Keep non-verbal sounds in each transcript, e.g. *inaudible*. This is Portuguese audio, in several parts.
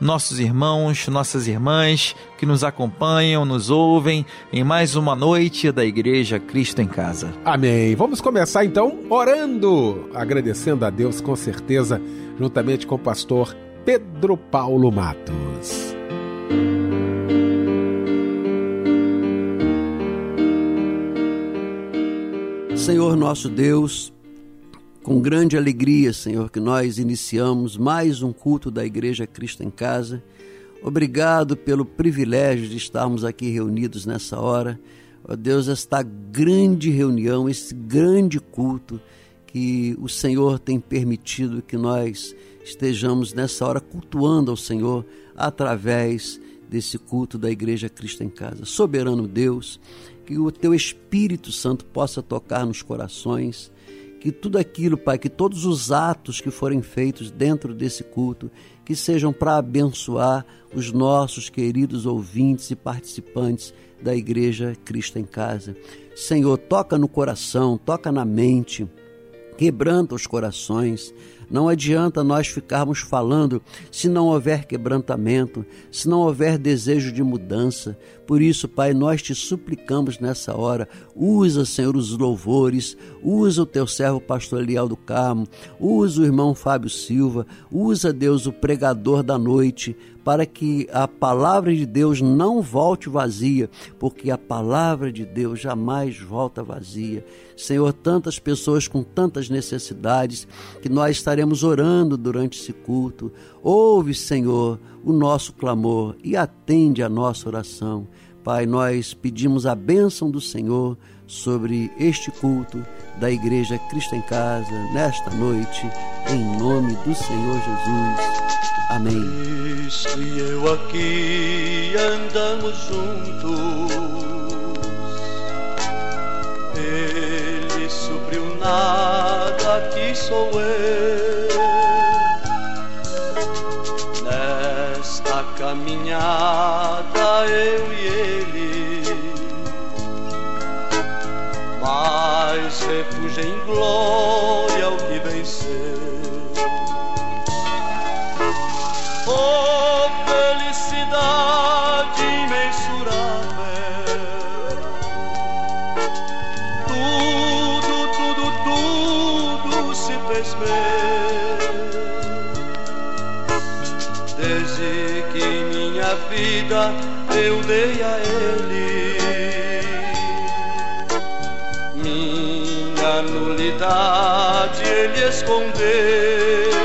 nossos irmãos, nossas irmãs que nos acompanham, nos ouvem em mais uma noite da Igreja Cristo em Casa. Amém. Vamos começar então orando, agradecendo a Deus com certeza, juntamente com o pastor Pedro Paulo Matos. Senhor nosso Deus, com grande alegria, Senhor, que nós iniciamos mais um culto da Igreja Cristo em Casa. Obrigado pelo privilégio de estarmos aqui reunidos nessa hora. Ó Deus, esta grande reunião, esse grande culto que o Senhor tem permitido que nós estejamos nessa hora cultuando ao Senhor através desse culto da Igreja Cristo em Casa. Soberano Deus, que o teu Espírito Santo possa tocar nos corações que tudo aquilo, Pai, que todos os atos que forem feitos dentro desse culto, que sejam para abençoar os nossos queridos ouvintes e participantes da Igreja Cristo em Casa. Senhor, toca no coração, toca na mente, quebranta os corações, não adianta nós ficarmos falando se não houver quebrantamento, se não houver desejo de mudança. Por isso, Pai, nós te suplicamos nessa hora, usa, Senhor, os louvores, usa o teu servo pastor Eliel do Carmo, usa o irmão Fábio Silva, usa, Deus, o pregador da noite, para que a palavra de Deus não volte vazia, porque a palavra de Deus jamais volta vazia. Senhor, tantas pessoas com tantas necessidades que nós estaremos orando durante esse culto. Ouve, Senhor, o nosso clamor e atende a nossa oração. Pai, nós pedimos a bênção do Senhor sobre este culto da Igreja Cristo em Casa nesta noite, em nome do Senhor Jesus. Amém. Cristo e eu aqui andamos juntos. Ele supriu nada, que sou eu. Caminhada eu e ele. Mas refúgio em glória ao que venceu. Nulidade Ele escondeu.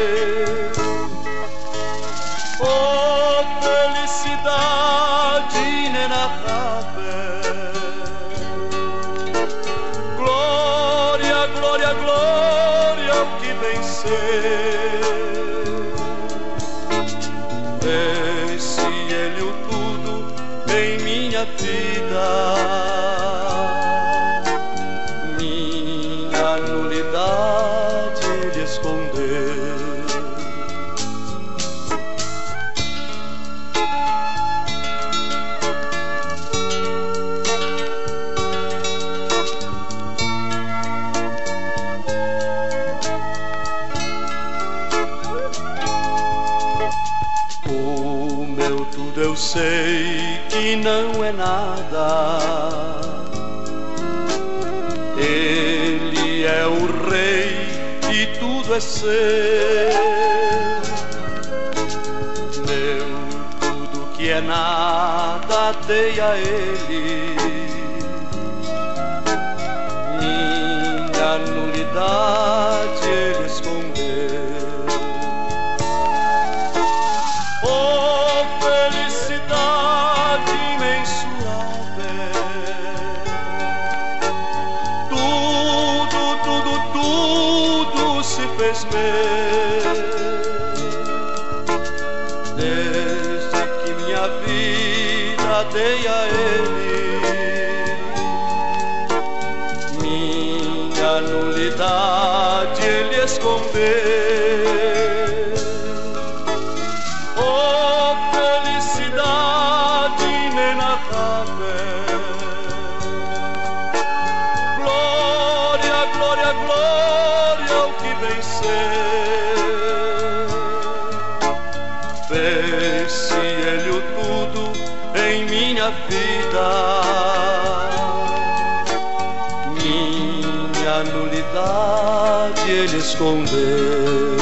Escondeu.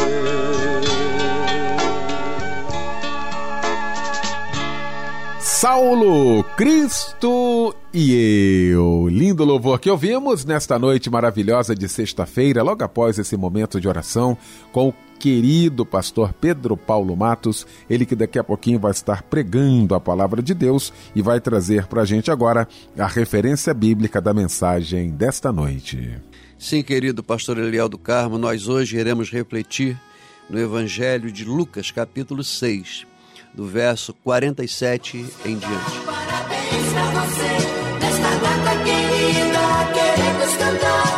Saulo, Cristo e eu. Lindo louvor que ouvimos nesta noite maravilhosa de sexta-feira, logo após esse momento de oração com o querido pastor Pedro Paulo Matos, ele que daqui a pouquinho vai estar pregando a palavra de Deus e vai trazer para a gente agora a referência bíblica da mensagem desta noite. Sim, querido pastor Eliel do Carmo, nós hoje iremos refletir no Evangelho de Lucas, capítulo 6, do verso 47 em diante. Parabéns pra você, nesta data querida, queremos cantar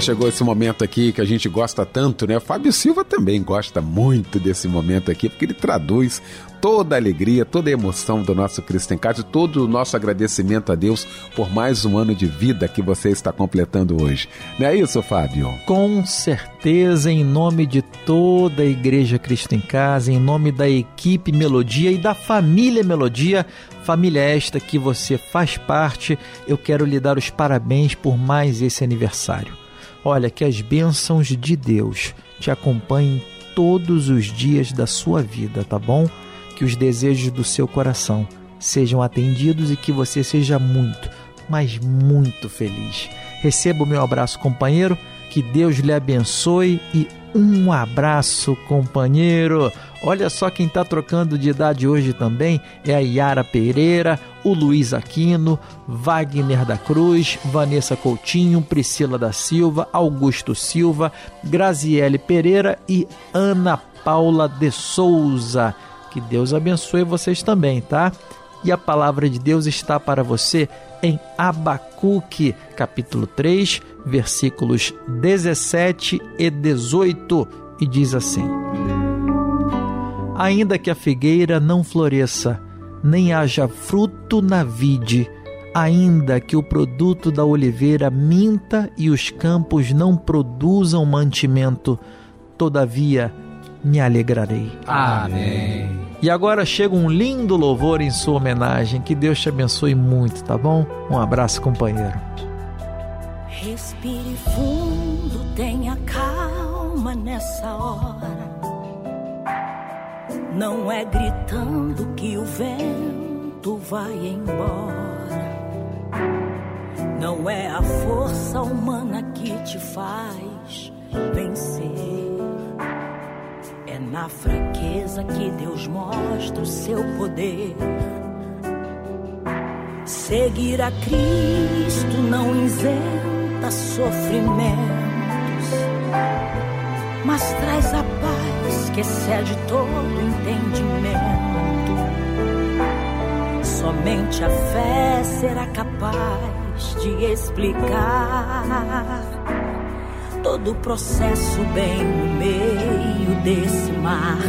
Chegou esse momento aqui que a gente gosta tanto, né? Fábio Silva também gosta muito desse momento aqui, porque ele traduz toda a alegria, toda a emoção do nosso Cristo em Casa todo o nosso agradecimento a Deus por mais um ano de vida que você está completando hoje. Não é isso, Fábio? Com certeza, em nome de toda a Igreja Cristo em Casa, em nome da equipe Melodia e da família Melodia, família esta que você faz parte, eu quero lhe dar os parabéns por mais esse aniversário. Olha, que as bênçãos de Deus te acompanhem todos os dias da sua vida, tá bom? Que os desejos do seu coração sejam atendidos e que você seja muito, mas muito feliz. Receba o meu abraço, companheiro. Que Deus lhe abençoe e um abraço, companheiro. Olha só quem está trocando de idade hoje também é a Yara Pereira, o Luiz Aquino, Wagner da Cruz, Vanessa Coutinho, Priscila da Silva, Augusto Silva, Graziele Pereira e Ana Paula de Souza. Que Deus abençoe vocês também, tá? E a palavra de Deus está para você em Abacuque, capítulo 3, versículos 17 e 18, e diz assim: Ainda que a figueira não floresça, nem haja fruto na vide, ainda que o produto da oliveira minta e os campos não produzam mantimento, todavia me alegrarei. Amém. E agora chega um lindo louvor em sua homenagem. Que Deus te abençoe muito, tá bom? Um abraço, companheiro. Respire fundo, tenha calma nessa hora. Não é gritando que o vento vai embora. Não é a força humana que te faz vencer. Na fraqueza que Deus mostra o seu poder. Seguir a Cristo não isenta sofrimentos, mas traz a paz que excede todo entendimento. Somente a fé será capaz de explicar todo o processo bem no meio desse mar.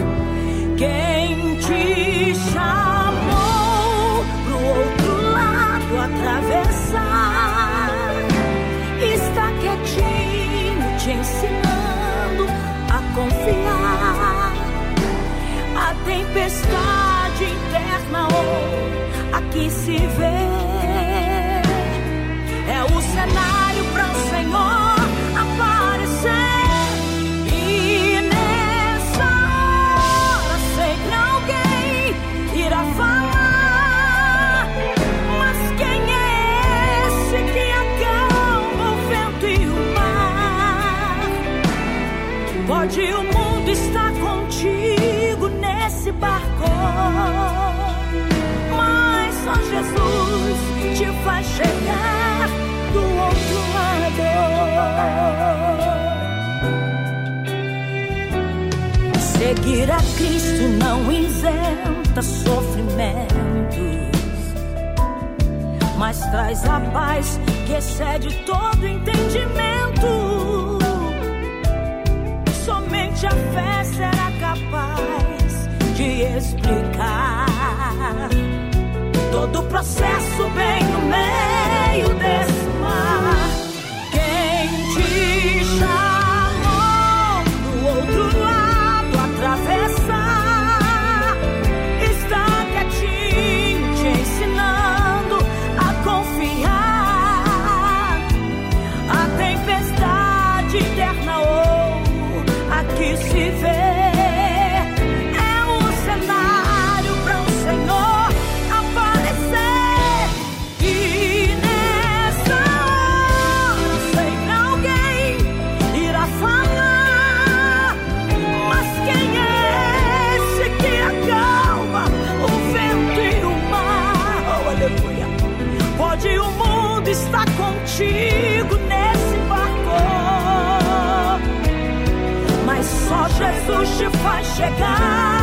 Quem te chamou pro outro lado atravessar. Está quietinho te ensinando a confiar. A tempestade interna ou aqui se vê. É o cenário mas só Jesus te faz chegar do outro lado. Seguir a Cristo não isenta sofrimentos, mas traz a paz que excede todo entendimento. Somente a fé será de explicar. Todo o processo bem no meio desse Jesus te faz chegar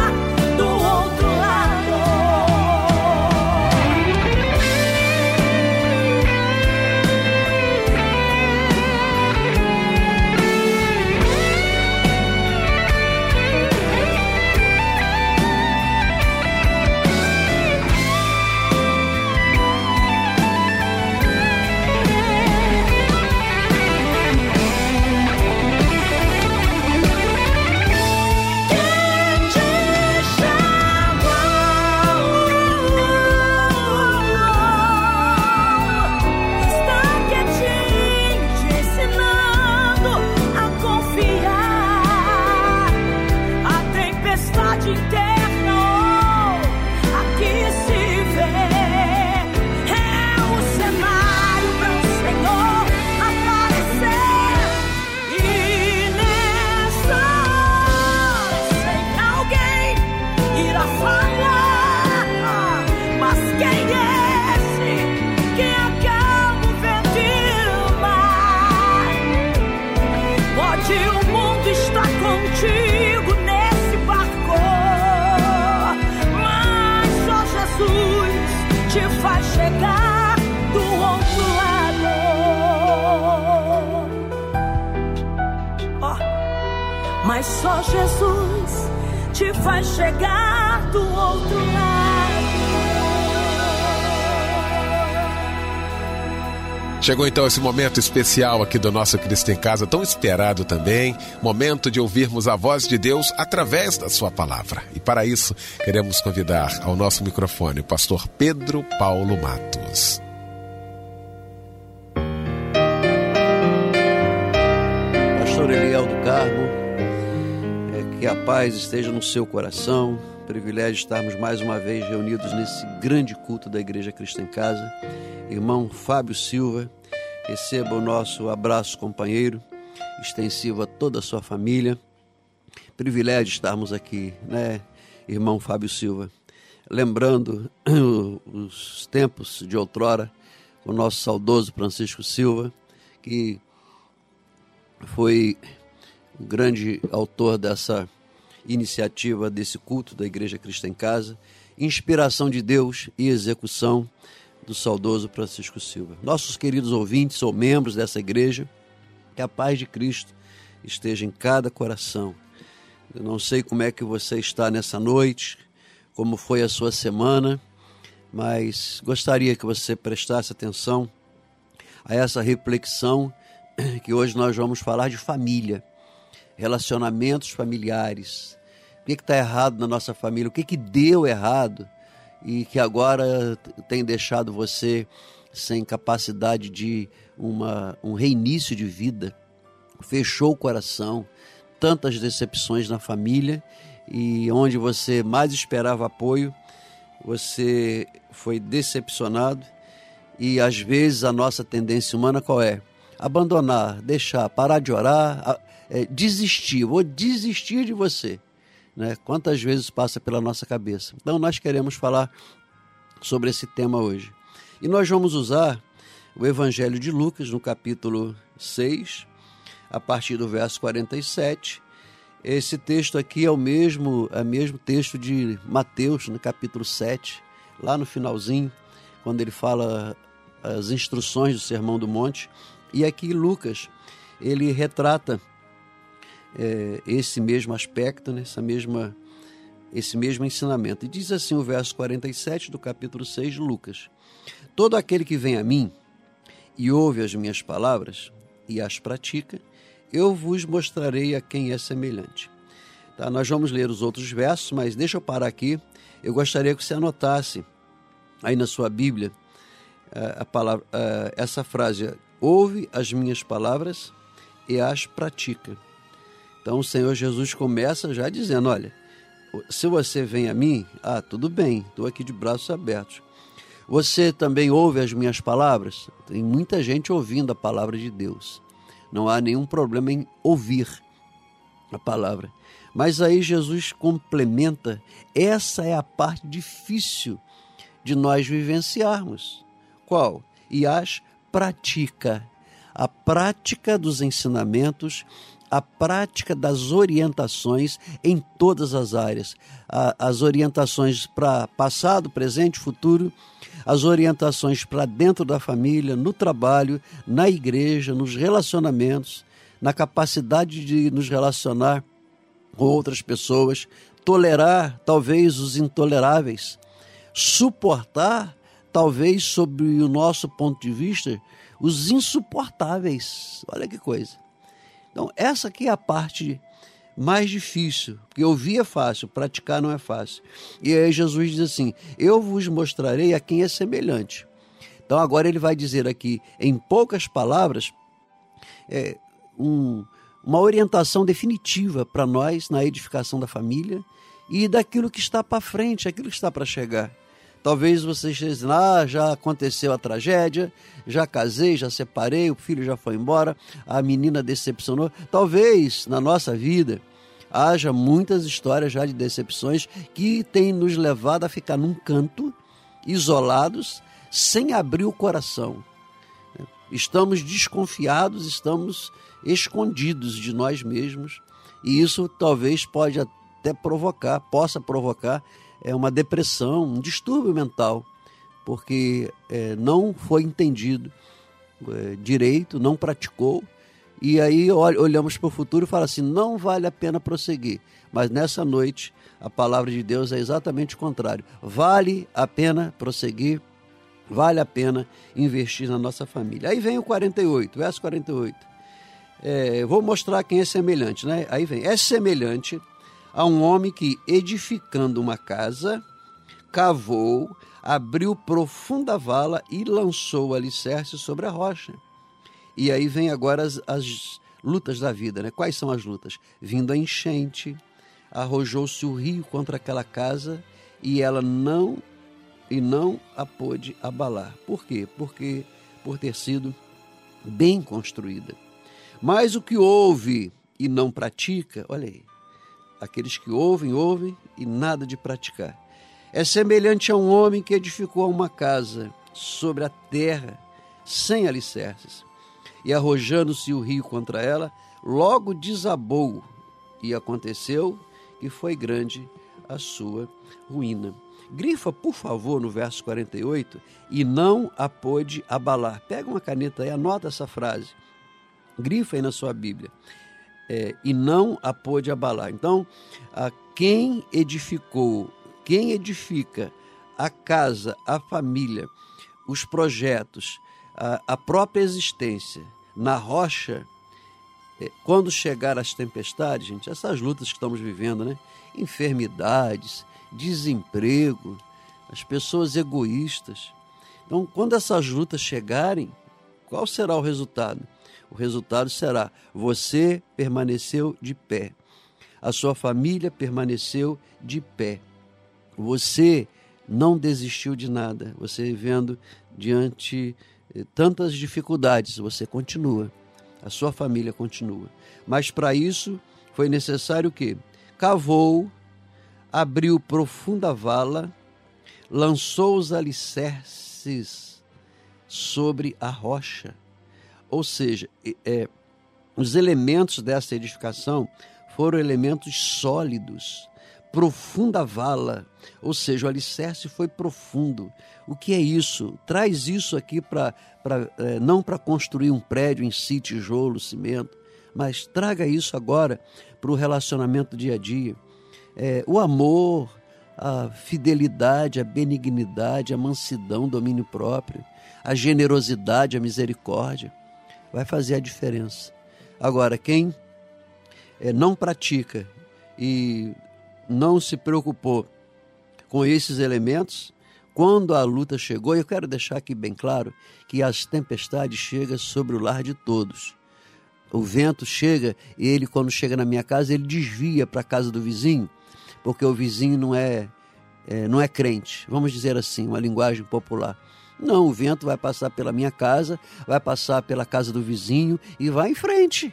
só Jesus te faz chegar do outro lado. Chegou então esse momento especial aqui do nosso Cristo em Casa, tão esperado também, momento de ouvirmos a voz de Deus através da sua palavra. E para isso, queremos convidar ao nosso microfone o pastor Pedro Paulo Matos. Pastor Eliel do Carmo, que a paz esteja no seu coração. Privilégio estarmos mais uma vez reunidos nesse grande culto da Igreja Cristo em Casa. Irmão Fábio Silva, receba o nosso abraço, companheiro, extensivo a toda a sua família. Privilégio estarmos aqui, né, irmão Fábio Silva? Lembrando *clears throat* os tempos de outrora, o nosso saudoso Francisco Silva, que foi grande autor dessa iniciativa, desse culto da Igreja Cristo em Casa, inspiração de Deus e execução do saudoso Francisco Silva. Nossos queridos ouvintes ou membros dessa igreja, que a paz de Cristo esteja em cada coração. Eu não sei como é que você está nessa noite, como foi a sua semana, mas gostaria que você prestasse atenção a essa reflexão que hoje nós vamos falar de família, relacionamentos familiares. O que está errado na nossa família? O que, que deu errado e que agora tem deixado você sem capacidade de uma, um reinício de vida? Fechou o coração, tantas decepções na família e onde você mais esperava apoio, você foi decepcionado e às vezes a nossa tendência humana qual é? Abandonar, deixar, parar de orar, é, desistir, vou desistir de você. Né? Quantas vezes passa pela nossa cabeça? Então nós queremos falar sobre esse tema hoje. E nós vamos usar o Evangelho de Lucas, no capítulo 6, a partir do verso 47. Esse texto aqui é o mesmo, é o mesmo texto de Mateus, no capítulo 7, lá no finalzinho, quando ele fala as instruções do Sermão do Monte. E aqui Lucas, ele retrata é, esse mesmo aspecto, né, essa mesma, esse mesmo ensinamento. E diz assim o verso 47 do capítulo 6 de Lucas: Todo aquele que vem a mim e ouve as minhas palavras e as pratica, eu vos mostrarei a quem é semelhante. Tá, nós vamos ler os outros versos, mas deixa eu parar aqui. Eu gostaria que você anotasse aí na sua Bíblia eh, a palavra, eh, essa frase: ouve as minhas palavras e as pratica. Então o Senhor Jesus começa já dizendo: olha, se você vem a mim, ah, tudo bem, estou aqui de braços abertos. Você também ouve as minhas palavras? Tem muita gente ouvindo a palavra de Deus. Não há nenhum problema em ouvir a palavra. Mas aí Jesus complementa: essa é a parte difícil de nós vivenciarmos. Qual? E as pratica. A prática dos ensinamentos a prática das orientações em todas as áreas. As orientações para passado, presente, futuro, as orientações para dentro da família, no trabalho, na igreja, nos relacionamentos, na capacidade de nos relacionar com outras pessoas, tolerar talvez os intoleráveis, suportar talvez sob o nosso ponto de vista os insuportáveis. Olha que coisa. Então, essa aqui é a parte mais difícil, porque ouvir é fácil, praticar não é fácil. E aí Jesus diz assim: Eu vos mostrarei a quem é semelhante. Então, agora ele vai dizer aqui, em poucas palavras, é, um, uma orientação definitiva para nós na edificação da família e daquilo que está para frente, aquilo que está para chegar. Talvez você esteja dizendo, ah, já aconteceu a tragédia, já casei, já separei, o filho já foi embora, a menina decepcionou. Talvez na nossa vida haja muitas histórias já de decepções que têm nos levado a ficar num canto, isolados, sem abrir o coração. Estamos desconfiados, estamos escondidos de nós mesmos, e isso talvez pode até provocar, possa provocar é uma depressão, um distúrbio mental, porque é, não foi entendido é, direito, não praticou, e aí olhamos para o futuro e fala assim: não vale a pena prosseguir. Mas nessa noite, a palavra de Deus é exatamente o contrário. Vale a pena prosseguir, vale a pena investir na nossa família. Aí vem o 48, verso 48. É, vou mostrar quem é semelhante, né? Aí vem: é semelhante a um homem que, edificando uma casa, cavou, abriu profunda vala e lançou o alicerce sobre a rocha. E aí vem agora as, as lutas da vida, né? Quais são as lutas? Vindo a enchente, arrojou-se o rio contra aquela casa e ela não e não a pôde abalar. Por quê? Porque por ter sido bem construída. Mas o que ouve e não pratica, olha aí, Aqueles que ouvem, ouvem e nada de praticar. É semelhante a um homem que edificou uma casa sobre a terra, sem alicerces, e arrojando-se o rio contra ela, logo desabou, e aconteceu que foi grande a sua ruína. Grifa, por favor, no verso 48, e não a pôde abalar. Pega uma caneta e anota essa frase. Grifa aí na sua Bíblia é, e não a pôde abalar. Então, a quem edificou, quem edifica a casa, a família, os projetos, a, a própria existência na rocha, é, quando chegar as tempestades, gente, essas lutas que estamos vivendo, né? Enfermidades, desemprego, as pessoas egoístas. Então, quando essas lutas chegarem, qual será o resultado? O resultado será: você permaneceu de pé, a sua família permaneceu de pé, você não desistiu de nada, você vendo diante eh, tantas dificuldades, você continua, a sua família continua. Mas para isso foi necessário que cavou, abriu profunda vala, lançou os alicerces sobre a rocha. Ou seja, é, os elementos dessa edificação foram elementos sólidos, profunda vala, ou seja, o alicerce foi profundo. O que é isso? Traz isso aqui para é, não para construir um prédio em si, tijolo, cimento, mas traga isso agora para o relacionamento dia a dia. É, o amor, a fidelidade, a benignidade, a mansidão, domínio próprio, a generosidade, a misericórdia, vai fazer a diferença. Agora, quem é, não pratica e não se preocupou com esses elementos, quando a luta chegou, eu quero deixar aqui bem claro que as tempestades chegam sobre o lar de todos. O vento chega e ele, quando chega na minha casa, ele desvia para a casa do vizinho porque o vizinho não é, é, não é crente, vamos dizer assim, uma linguagem popular. Não, o vento vai passar pela minha casa, vai passar pela casa do vizinho e vai em frente.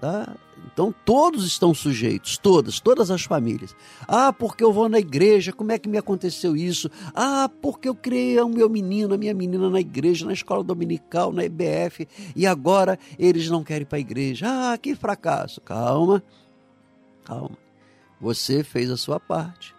Tá? Então todos estão sujeitos, todas, todas as famílias. Ah, porque eu vou na igreja, como é que me aconteceu isso? Ah, porque eu criei o meu menino, a minha menina na igreja, na escola dominical, na EBF, e agora eles não querem ir para a igreja. Ah, que fracasso. Calma, calma. Você fez a sua parte.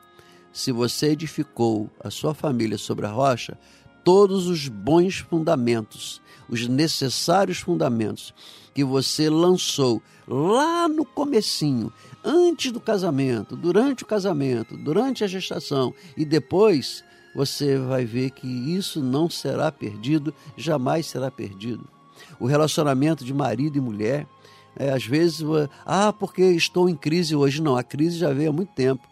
Se você edificou a sua família sobre a rocha, todos os bons fundamentos, os necessários fundamentos que você lançou lá no comecinho, antes do casamento, durante o casamento, durante a gestação e depois, você vai ver que isso não será perdido, jamais será perdido. O relacionamento de marido e mulher é, às vezes, ah, porque estou em crise hoje. Não, a crise já veio há muito tempo.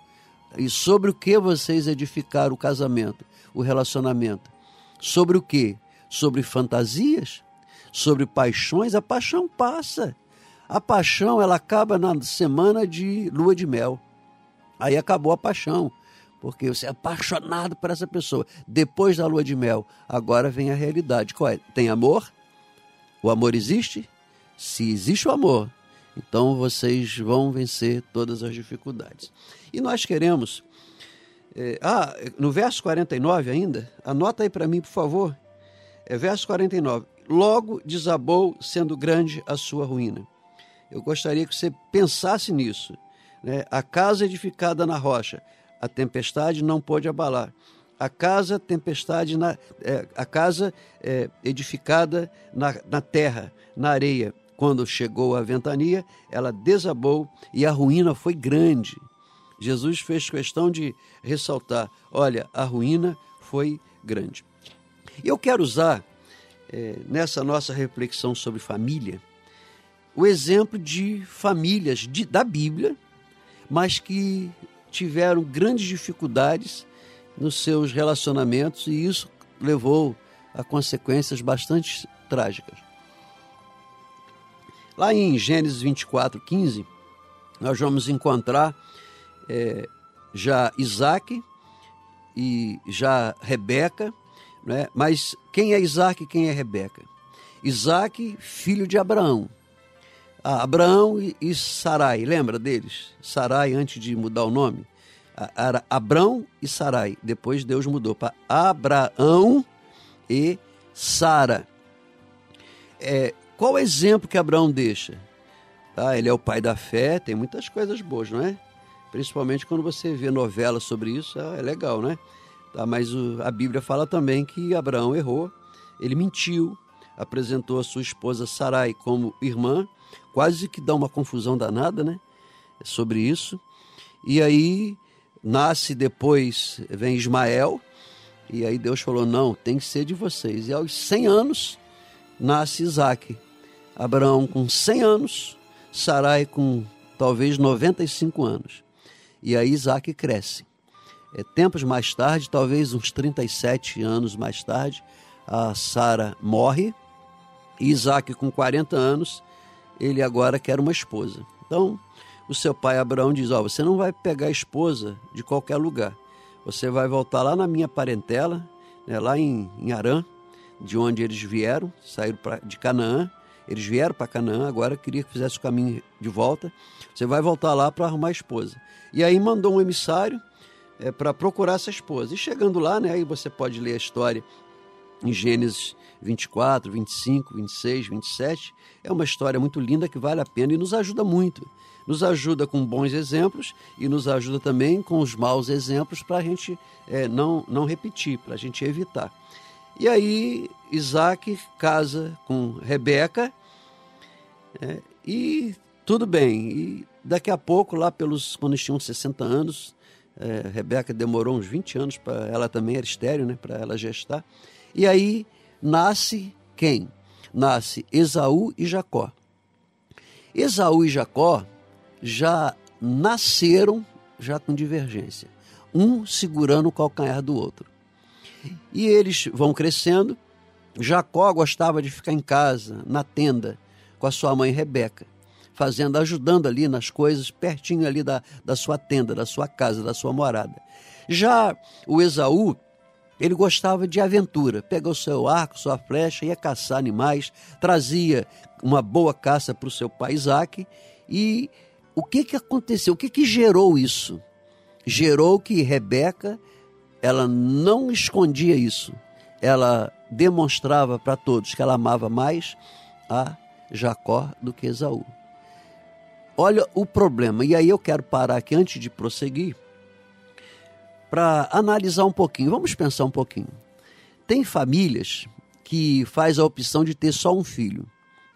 E sobre o que vocês edificaram o casamento, o relacionamento? Sobre o que? Sobre fantasias? Sobre paixões? A paixão passa. A paixão, ela acaba na semana de lua de mel. Aí acabou a paixão, porque você é apaixonado por essa pessoa. Depois da lua de mel, agora vem a realidade. Qual é? Tem amor? O amor existe? Se existe o amor, então vocês vão vencer todas as dificuldades. E nós queremos. É, ah, no verso 49 ainda, anota aí para mim, por favor. É verso 49. Logo desabou, sendo grande a sua ruína. Eu gostaria que você pensasse nisso. Né? A casa edificada na rocha, a tempestade não pode abalar. A casa tempestade na, é, a casa é, edificada na, na terra, na areia, quando chegou a ventania, ela desabou e a ruína foi grande. Jesus fez questão de ressaltar: olha, a ruína foi grande. Eu quero usar, é, nessa nossa reflexão sobre família, o exemplo de famílias de, da Bíblia, mas que tiveram grandes dificuldades nos seus relacionamentos e isso levou a consequências bastante trágicas. Lá em Gênesis 24, 15, nós vamos encontrar é, já Isaac e já Rebeca, né? mas quem é Isaac e quem é Rebeca? Isaac, filho de Abraão. Ah, Abraão e, e Sarai, lembra deles? Sarai, antes de mudar o nome, era Abrão e Sarai. Depois Deus mudou para Abraão e Sara. É, qual o exemplo que Abraão deixa? Tá, ele é o pai da fé, tem muitas coisas boas, não é? Principalmente quando você vê novela sobre isso, é legal, né? Tá, mas o, a Bíblia fala também que Abraão errou, ele mentiu, apresentou a sua esposa Sarai como irmã, quase que dá uma confusão danada, né? Sobre isso. E aí nasce depois, vem Ismael, e aí Deus falou: não, tem que ser de vocês. E aos 100 anos nasce Isaac. Abraão com 100 anos, Sarai com talvez 95 anos. E aí Isaac cresce. É, tempos mais tarde, talvez uns 37 anos mais tarde, a Sara morre. E Isaac, com 40 anos, ele agora quer uma esposa. Então, o seu pai Abraão diz: Ó, oh, você não vai pegar esposa de qualquer lugar. Você vai voltar lá na minha parentela, né, lá em, em Arã, de onde eles vieram, saíram pra, de Canaã. Eles vieram para Canaã, agora queria que fizesse o caminho de volta. Você vai voltar lá para arrumar a esposa. E aí mandou um emissário é, para procurar essa esposa. E chegando lá, né, aí você pode ler a história em Gênesis 24, 25, 26, 27. É uma história muito linda que vale a pena e nos ajuda muito. Nos ajuda com bons exemplos e nos ajuda também com os maus exemplos para a gente é, não, não repetir, para a gente evitar. E aí Isaac casa com Rebeca é, e tudo bem. E daqui a pouco, lá pelos quando eles tinham 60 anos, é, Rebeca demorou uns 20 anos para ela também era estéreo, né, para ela gestar. E aí nasce quem? Nasce Esaú e Jacó. Esaú e Jacó já nasceram já com divergência, um segurando o calcanhar do outro. E eles vão crescendo. Jacó gostava de ficar em casa, na tenda, com a sua mãe Rebeca, fazendo, ajudando ali nas coisas, pertinho ali da, da sua tenda, da sua casa, da sua morada. Já o Esaú, ele gostava de aventura, pegou seu arco, sua flecha, ia caçar animais, trazia uma boa caça para o seu pai Isaac. E o que, que aconteceu? O que, que gerou isso? Gerou que Rebeca ela não escondia isso. Ela demonstrava para todos que ela amava mais a Jacó do que Esaú. Olha o problema, e aí eu quero parar aqui antes de prosseguir para analisar um pouquinho. Vamos pensar um pouquinho. Tem famílias que faz a opção de ter só um filho,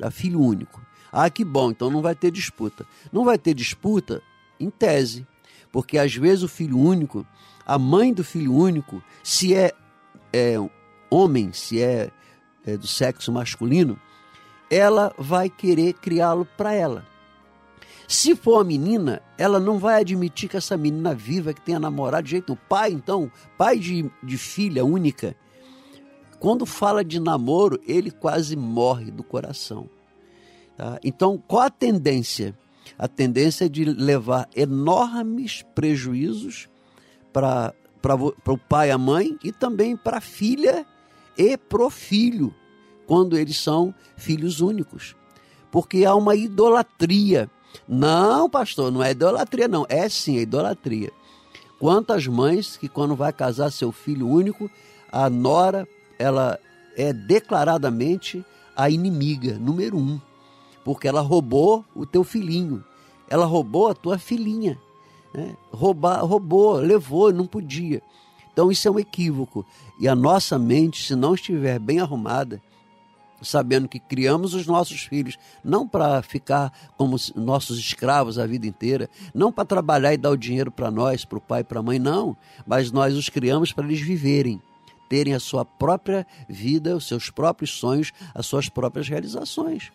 é filho único. Ah, que bom, então não vai ter disputa. Não vai ter disputa em tese, porque às vezes o filho único a mãe do filho único, se é, é homem, se é, é do sexo masculino, ela vai querer criá-lo para ela. Se for a menina, ela não vai admitir que essa menina viva, que tenha namorado de jeito nenhum. Pai, então, pai de, de filha única, quando fala de namoro, ele quase morre do coração. Tá? Então, qual a tendência? A tendência é de levar enormes prejuízos para o pai e a mãe e também para a filha e pro filho, quando eles são filhos únicos. Porque há uma idolatria. Não, pastor, não é idolatria, não. É sim, é idolatria. Quantas mães que, quando vai casar seu filho único, a nora, ela é declaradamente a inimiga número um. Porque ela roubou o teu filhinho. Ela roubou a tua filhinha. Né? Roubar, roubou, levou, não podia. Então isso é um equívoco. E a nossa mente, se não estiver bem arrumada, sabendo que criamos os nossos filhos não para ficar como nossos escravos a vida inteira, não para trabalhar e dar o dinheiro para nós, para o pai para a mãe, não, mas nós os criamos para eles viverem, terem a sua própria vida, os seus próprios sonhos, as suas próprias realizações.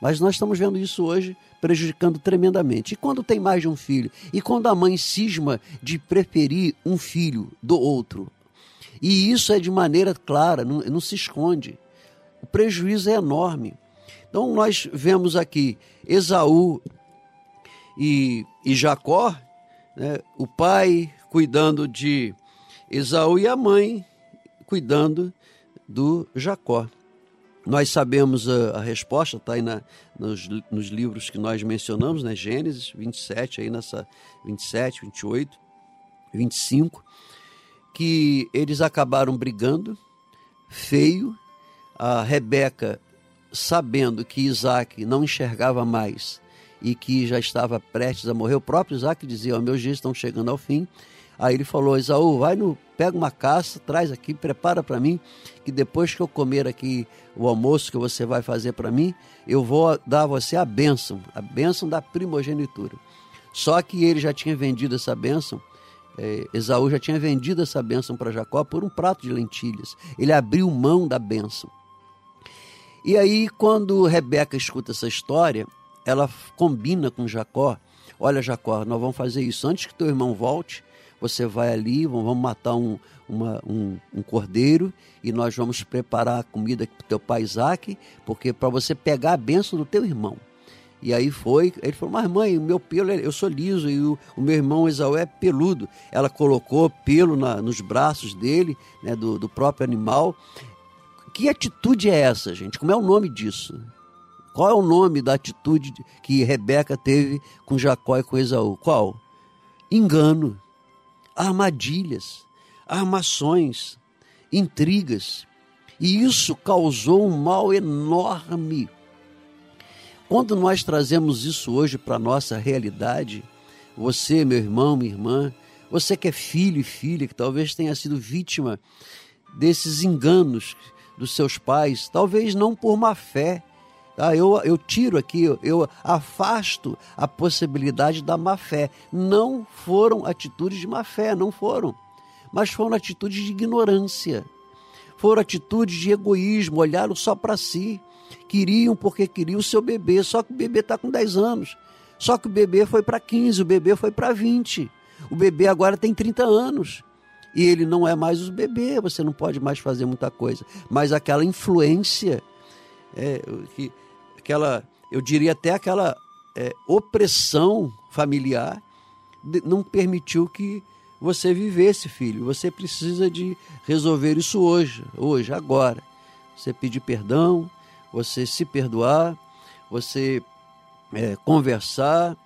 Mas nós estamos vendo isso hoje prejudicando tremendamente. E quando tem mais de um filho? E quando a mãe cisma de preferir um filho do outro? E isso é de maneira clara, não, não se esconde. O prejuízo é enorme. Então nós vemos aqui Esaú e, e Jacó, né? o pai cuidando de Esaú e a mãe cuidando do Jacó. Nós sabemos a, a resposta, está aí na, nos, nos, livros que nós mencionamos, né? Gênesis 27, aí nessa 27, 28, 25, que eles acabaram brigando, feio. A Rebeca, sabendo que Isaac não enxergava mais e que já estava prestes a morrer, o próprio Isaac dizia: oh, Meus dias estão chegando ao fim. Aí ele falou: Isaú, vai no, pega uma caça, traz aqui, prepara para mim, que depois que eu comer aqui o almoço que você vai fazer para mim, eu vou dar a você a bênção, a bênção da primogenitura. Só que ele já tinha vendido essa bênção É, Esaú já tinha vendido essa bênção para Jacó por um prato de lentilhas. Ele abriu mão da bênção. E aí, quando Rebeca escuta essa história, ela combina com Jacó: Olha, Jacó, nós vamos fazer isso. Antes que teu irmão volte, você vai ali, vamos matar um, uma, um, um, cordeiro e nós vamos preparar a comida para o teu pai Isaac, porque para você pegar a bênção do teu irmão. E aí foi, ele falou, mas mãe, o meu pelo, eu sou liso e o, o meu irmão Esaú é peludo. Ela colocou pelo na, nos braços dele, né, do, do próprio animal. Que atitude é essa, gente? Como é o nome disso? Qual é o nome da atitude que Rebeca teve com Jacó e com Esaú? Qual? Engano, armadilhas, armações, intrigas. E isso causou um mal enorme quando nós trazemos isso hoje para a nossa realidade, você, meu irmão, minha irmã, você que é filho e filha, que talvez tenha sido vítima desses enganos dos seus pais, talvez não por má fé. Tá? Eu, eu tiro aqui, eu afasto a possibilidade da má fé. Não foram atitudes de má fé, não foram. Mas foram atitudes de ignorância. Foram atitudes de egoísmo, olharam só para si queriam porque queriam o seu bebê, só que o bebê está com 10 anos. Só que o bebê foi para 15, o bebê foi para 20. O bebê agora tem 30 anos. E ele não é mais o bebê, você não pode mais fazer muita coisa. Mas aquela influência, é, que, aquela, eu diria até aquela é, opressão familiar, não permitiu que você vivesse, filho. Você precisa de resolver isso hoje, hoje, agora. Você pedir perdão, você se perdoar, você é, conversar,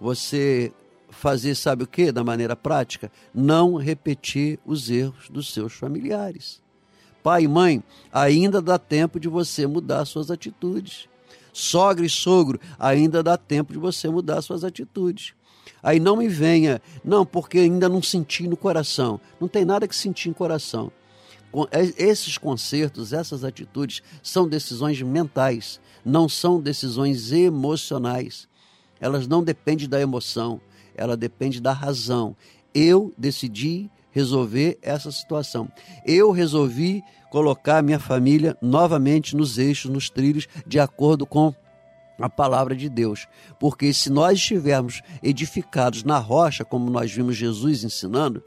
você fazer, sabe o que, da maneira prática? Não repetir os erros dos seus familiares. Pai e mãe, ainda dá tempo de você mudar suas atitudes. Sogra e sogro, ainda dá tempo de você mudar suas atitudes. Aí não me venha, não, porque ainda não senti no coração. Não tem nada que sentir no coração. É, esses concertos, essas atitudes são decisões mentais, não são decisões emocionais. Elas não dependem da emoção, ela depende da razão. Eu decidi resolver essa situação. Eu resolvi colocar minha família novamente nos eixos, nos trilhos, de acordo com a palavra de Deus. Porque se nós estivermos edificados na rocha, como nós vimos Jesus ensinando,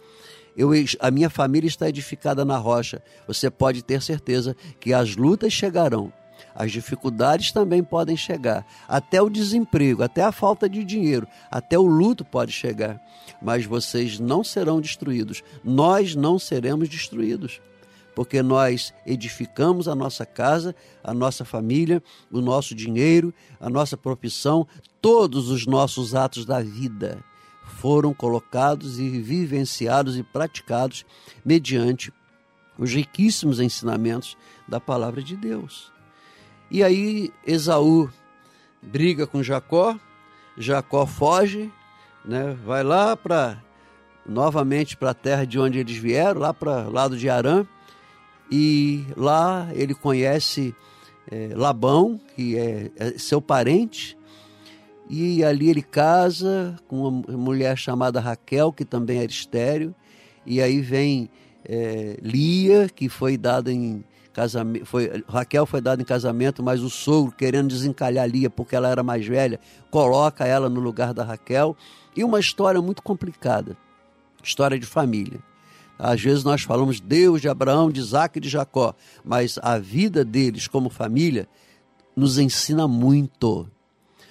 eu, a minha família está edificada na rocha. Você pode ter certeza que as lutas chegarão, as dificuldades também podem chegar, até o desemprego, até a falta de dinheiro, até o luto pode chegar, mas vocês não serão destruídos. Nós não seremos destruídos, porque nós edificamos a nossa casa, a nossa família, o nosso dinheiro, a nossa profissão, todos os nossos atos da vida foram colocados e vivenciados e praticados mediante os riquíssimos ensinamentos da palavra de Deus. E aí Esaú briga com Jacó, Jacó foge, né, vai lá para novamente para a terra de onde eles vieram, lá para o lado de Arã, e lá ele conhece é, Labão, que é, é seu parente, e ali ele casa com uma mulher chamada Raquel, que também era estéreo. E aí vem é, Lia, que foi dada em casamento. Foi, Raquel foi dada em casamento, mas o sogro, querendo desencalhar Lia porque ela era mais velha, coloca ela no lugar da Raquel. E uma história muito complicada história de família. Às vezes nós falamos Deus de Abraão, de Isaac e de Jacó, mas a vida deles como família nos ensina muito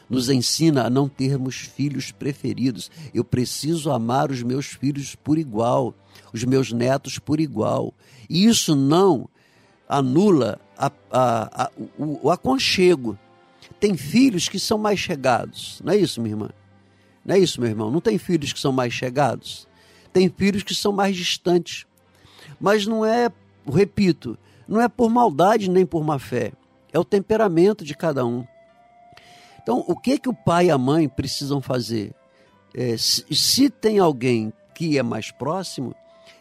nos ensina a não termos filhos preferidos. Eu preciso amar os meus filhos por igual, os meus netos por igual. E isso não anula a, a, a, o, o aconchego. Tem filhos que são mais chegados, não é isso, minha irmã? Não é isso, meu irmão? Não tem filhos que são mais chegados? Tem filhos que são mais distantes. Mas não é, repito, não é por maldade nem por má fé. É o temperamento de cada um. Então, o que que o pai e a mãe precisam fazer? É, se, se tem alguém que é mais próximo,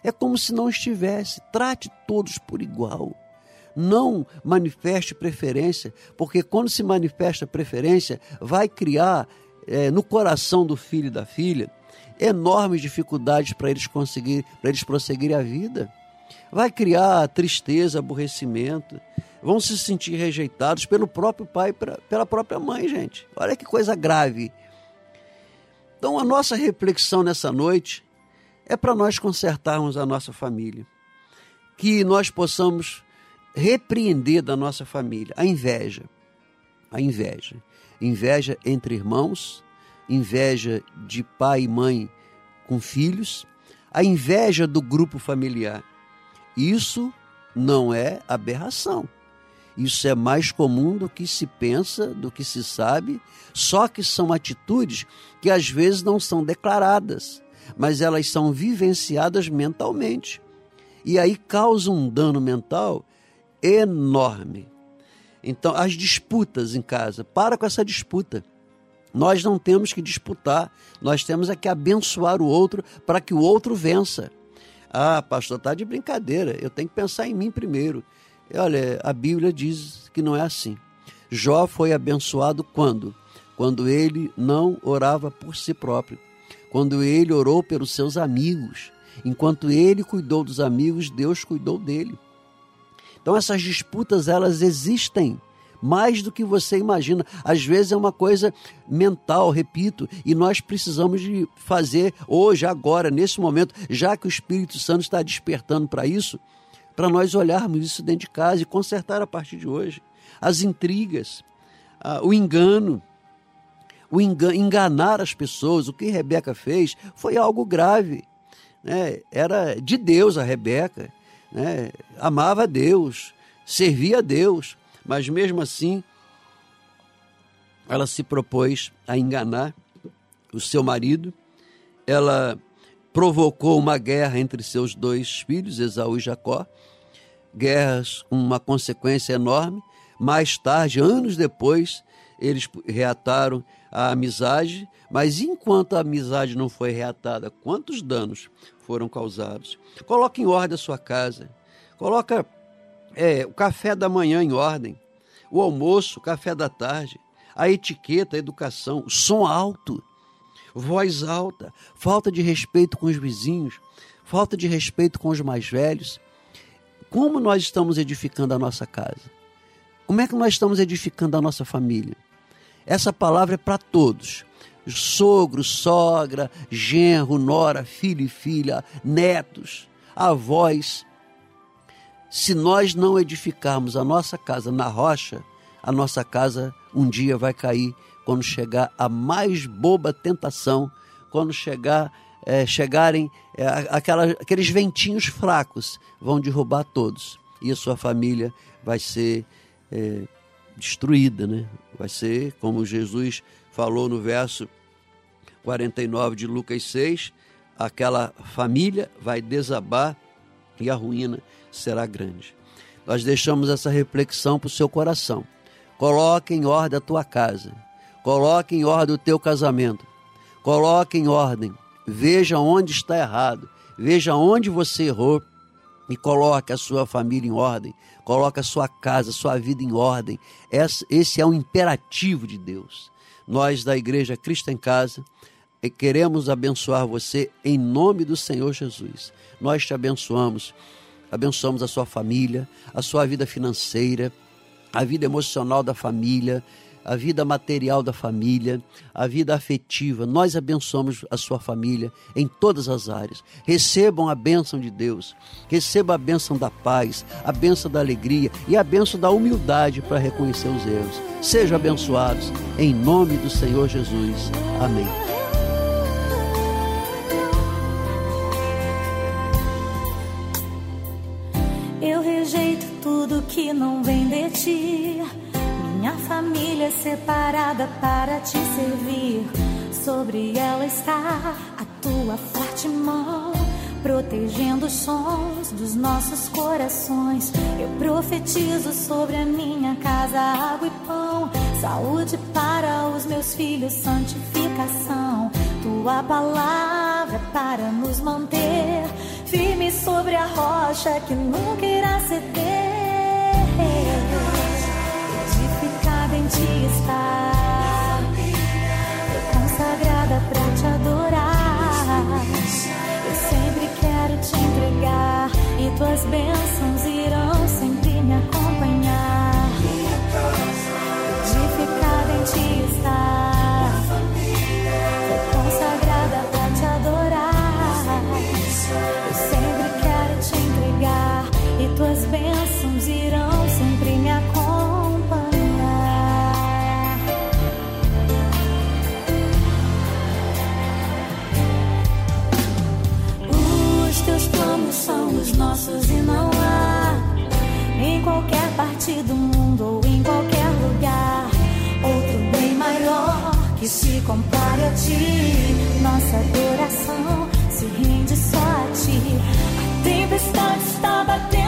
é como se não estivesse. Trate todos por igual. Não manifeste preferência, porque quando se manifesta preferência, vai criar é, no coração do filho e da filha enormes dificuldades para eles conseguir, para eles prosseguirem a vida. Vai criar tristeza, aborrecimento, vão se sentir rejeitados pelo próprio pai, pela própria mãe, gente. Olha que coisa grave. Então, a nossa reflexão nessa noite é para nós consertarmos a nossa família. Que nós possamos repreender da nossa família a inveja. A inveja. Inveja entre irmãos, inveja de pai e mãe com filhos, a inveja do grupo familiar. Isso não é aberração. Isso é mais comum do que se pensa, do que se sabe, só que são atitudes que às vezes não são declaradas, mas elas são vivenciadas mentalmente. E aí causa um dano mental enorme. Então, as disputas em casa, para com essa disputa. Nós não temos que disputar, nós temos é que abençoar o outro para que o outro vença. Ah, pastor, está de brincadeira, eu tenho que pensar em mim primeiro. Olha, a Bíblia diz que não é assim. Jó foi abençoado quando? Quando ele não orava por si próprio, quando ele orou pelos seus amigos. Enquanto ele cuidou dos amigos, Deus cuidou dele. Então essas disputas elas existem mais do que você imagina. Às vezes é uma coisa mental, repito, e nós precisamos de fazer hoje, agora, nesse momento, já que o Espírito Santo está despertando para isso, para nós olharmos isso dentro de casa e consertar a partir de hoje. As intrigas, o engano, o enganar as pessoas, o que Rebeca fez foi algo grave. Né? Era de Deus a Rebeca, né? amava Deus, servia a Deus, mas mesmo assim ela se propôs a enganar o seu marido, ela provocou uma guerra entre seus dois filhos, Esaú e Jacó, guerras com uma consequência enorme. Mais tarde, anos depois, eles reataram a amizade, mas enquanto a amizade não foi reatada, quantos danos foram causados? Coloque em ordem a sua casa, coloca é, o café da manhã em ordem, o almoço, o café da tarde, a etiqueta, a educação, o som alto, voz alta, falta de respeito com os vizinhos, falta de respeito com os mais velhos. Como nós estamos edificando a nossa casa? Como é que nós estamos edificando a nossa família? Essa palavra é para todos. Sogro, sogra, genro, nora, filho e filha, netos, avós. Se nós não edificarmos a nossa casa na rocha, a nossa casa um dia vai cair quando chegar a mais boba tentação, quando chegar é, chegarem é, aquela, aqueles ventinhos fracos vão derrubar todos e a sua família vai ser é, destruída, né? Vai ser como Jesus falou no verso 49 de Lucas 6, aquela família vai desabar e a ruína será grande. Nós deixamos essa reflexão para o seu coração. Coloque em ordem a tua casa. Coloque em ordem o teu casamento. Coloque em ordem. Veja onde está errado. Veja onde você errou e coloque a sua família em ordem, coloque a sua casa, a sua vida em ordem. Esse é um imperativo de Deus. Nós da Igreja Cristo em Casa queremos abençoar você em nome do Senhor Jesus. Nós te abençoamos abençoamos a sua família, a sua vida financeira, a vida emocional da família, a vida material da família, a vida afetiva. Nós abençoamos a sua família em todas as áreas. Recebam a bênção de Deus, receba a bênção da paz, a bênção da alegria e a bênção da humildade para reconhecer os erros. Sejam abençoados em nome do Senhor Jesus. Amém. Eu rejeito tudo que não vem de ti. Minha família é separada para te servir. Sobre ela está a tua forte mão, protegendo os sons dos nossos corações. Eu profetizo sobre a minha casa água e pão, saúde para os meus filhos, santificação. Tua palavra para nos manter firme sobre a rocha que nunca irá ceder. onde está. Tô consagrada pra te adorar. Eu sempre quero te entregar e tuas bênçãos irão, Senhor. Nossos e não há em qualquer parte do mundo ou em qualquer lugar outro bem maior que se compare a ti. Nossa adoração se rende só a ti. A tempestade está batendo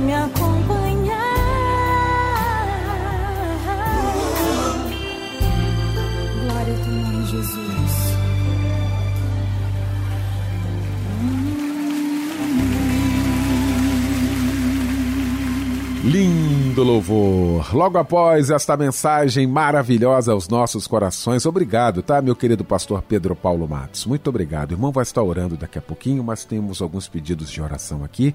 Me acompanhar. Glória a teu nome, Jesus. Lindo louvor. Logo após esta mensagem maravilhosa aos nossos corações, obrigado, tá, meu querido pastor Pedro Paulo Matos? Muito obrigado. O irmão vai estar orando daqui a pouquinho, mas temos alguns pedidos de oração aqui.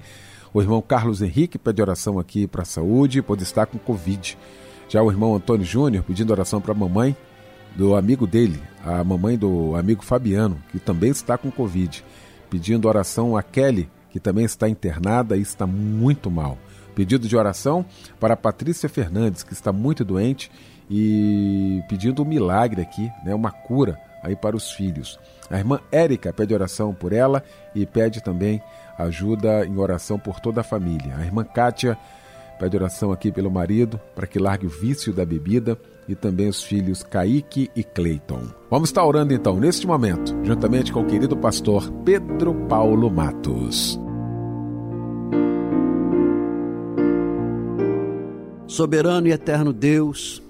O irmão Carlos Henrique pede oração aqui para a saúde, pode estar com Covid. Já o irmão Antônio Júnior pedindo oração para a mamãe do amigo dele, a mamãe do amigo Fabiano, que também está com Covid. Pedindo oração a Kelly, que também está internada e está muito mal. Pedido de oração para a Patrícia Fernandes, que está muito doente e pedindo um milagre aqui, né, uma cura aí para os filhos. A irmã Érica pede oração por ela e pede também ajuda em oração por toda a família. A irmã Kátia pede oração aqui pelo marido para que largue o vício da bebida e também os filhos Kaique e Cleiton. Vamos estar orando então neste momento, juntamente com o querido pastor Pedro Paulo Matos. Soberano e eterno Deus,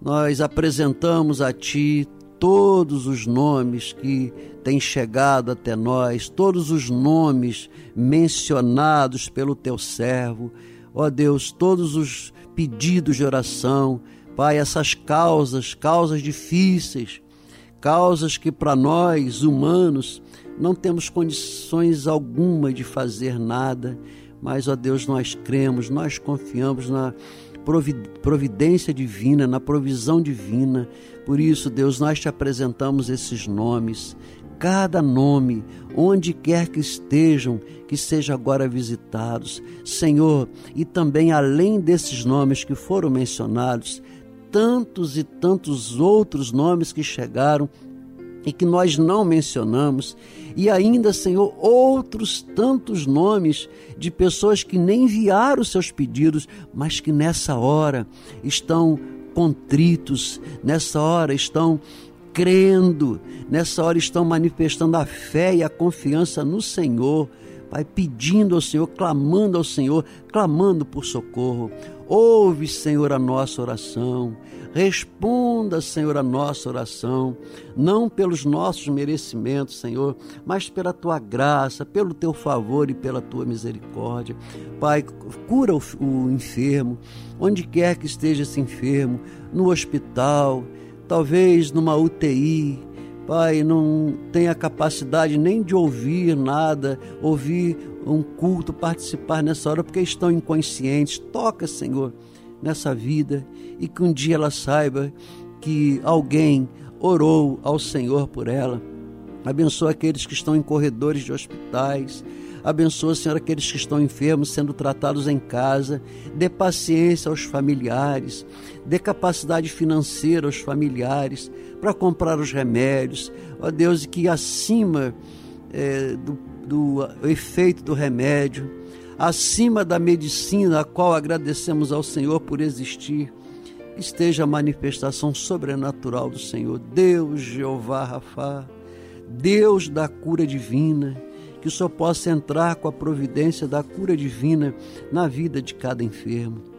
nós apresentamos a Ti todos os nomes que têm chegado até nós, todos os nomes mencionados pelo Teu servo, ó Deus, todos os pedidos de oração, Pai, essas causas, causas difíceis, causas que para nós, humanos, não temos condições alguma de fazer nada, mas, ó Deus, nós cremos, nós confiamos na providência divina, na provisão divina. Por isso, Deus, nós te apresentamos esses nomes, cada nome, onde quer que estejam, que seja agora visitados. Senhor, e também além desses nomes que foram mencionados, tantos e tantos outros nomes que chegaram e que nós não mencionamos, e ainda, Senhor, outros tantos nomes de pessoas que nem enviaram seus pedidos, mas que nessa hora estão contritos, nessa hora estão crendo, nessa hora estão manifestando a fé e a confiança no Senhor. Pai, pedindo ao Senhor, clamando ao Senhor, clamando por socorro. Ouve, Senhor, a nossa oração. Responda, Senhor, a nossa oração, não pelos nossos merecimentos, Senhor, mas pela tua graça, pelo teu favor e pela tua misericórdia. Pai, cura o, o enfermo, onde quer que esteja esse enfermo, no hospital, talvez numa UTI, Pai, não tem a capacidade nem de ouvir nada, ouvir um culto, participar nessa hora, porque estão inconscientes. Toca, Senhor, nessa vida e que um dia ela saiba que alguém orou ao Senhor por ela. Abençoa aqueles que estão em corredores de hospitais. Abençoa, Senhor, aqueles que estão enfermos sendo tratados em casa. Dê paciência aos familiares. Dê capacidade financeira aos familiares para comprar os remédios. Ó Deus, que acima é, do, do efeito do remédio, acima da medicina, a qual agradecemos ao Senhor por existir, esteja a manifestação sobrenatural do Senhor, Deus Jeová Rafa, Deus da cura divina, que o Senhor possa entrar com a providência da cura divina na vida de cada enfermo.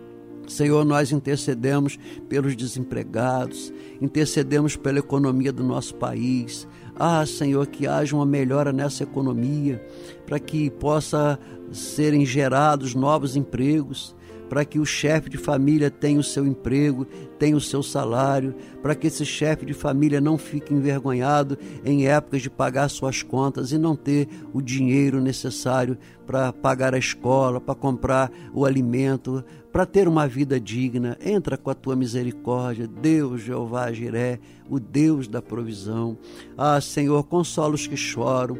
Senhor, nós intercedemos pelos desempregados, intercedemos pela economia do nosso país. Ah, Senhor, que haja uma melhora nessa economia, para que possa serem gerados novos empregos, para que o chefe de família tenha o seu emprego, tenha o seu salário, para que esse chefe de família não fique envergonhado em épocas de pagar suas contas e não ter o dinheiro necessário para pagar a escola, para comprar o alimento, para ter uma vida digna. Entra com a tua misericórdia, Deus Jeová Jiré, o Deus da provisão. Ah, Senhor, consola os que choram,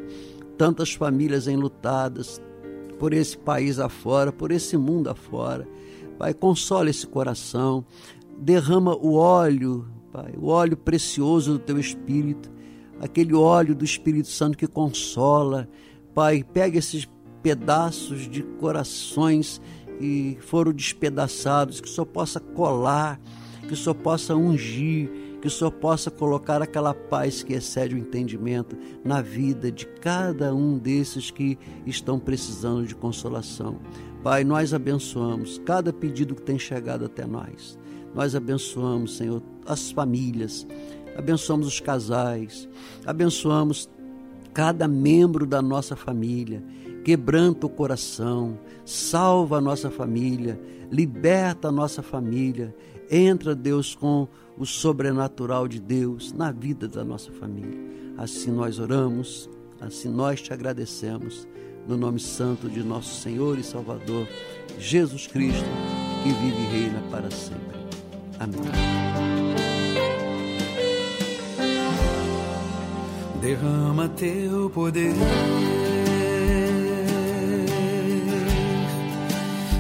tantas famílias enlutadas, por esse país afora, por esse mundo afora. Pai, consola esse coração, derrama o óleo, Pai, o óleo precioso do teu Espírito, aquele óleo do Espírito Santo que consola. Pai, pega esses pedaços de corações que foram despedaçados, que só possa colar, que só possa ungir, que o Senhor possa colocar aquela paz que excede o entendimento na vida de cada um desses que estão precisando de consolação. Pai, nós abençoamos cada pedido que tem chegado até nós. Nós abençoamos, Senhor, as famílias, abençoamos os casais, abençoamos cada membro da nossa família. Quebranta o coração, salva a nossa família, liberta a nossa família. Entra, Deus, com o sobrenatural de Deus na vida da nossa família. Assim nós oramos, assim nós te agradecemos, no nome santo de nosso Senhor e Salvador, Jesus Cristo, que vive e reina para sempre. Amém. Derrama teu poder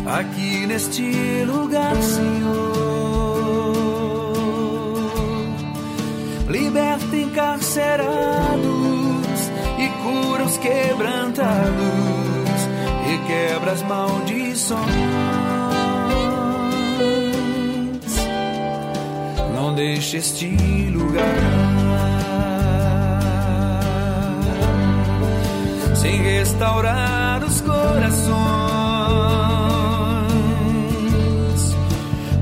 aqui neste lugar, Senhor. liberta encarcerados e cura os quebrantados e quebra as maldições. Não deixe este lugar sem restaurar os corações,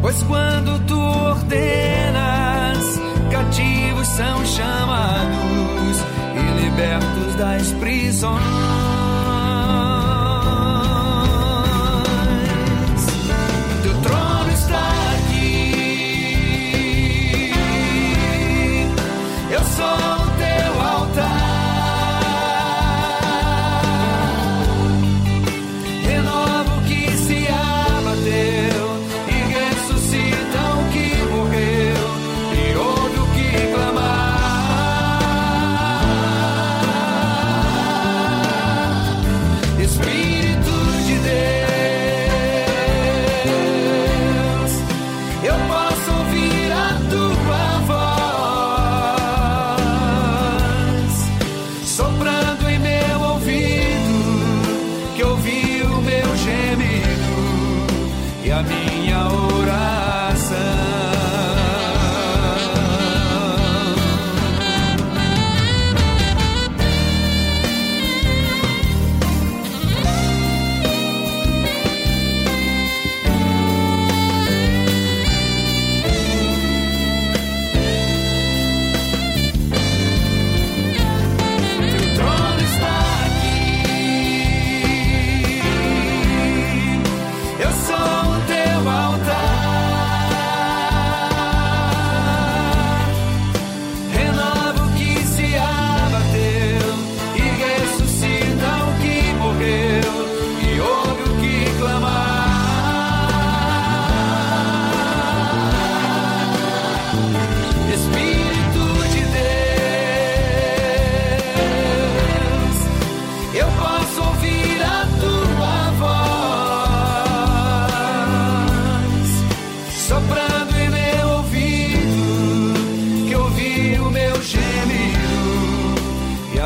pois quando tu ordenas cativos são chamados e libertos das prisões.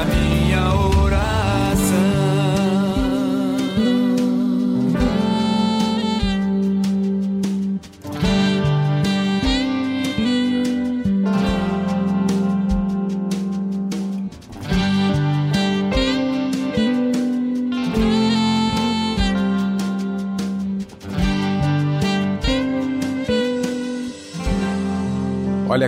minha oração.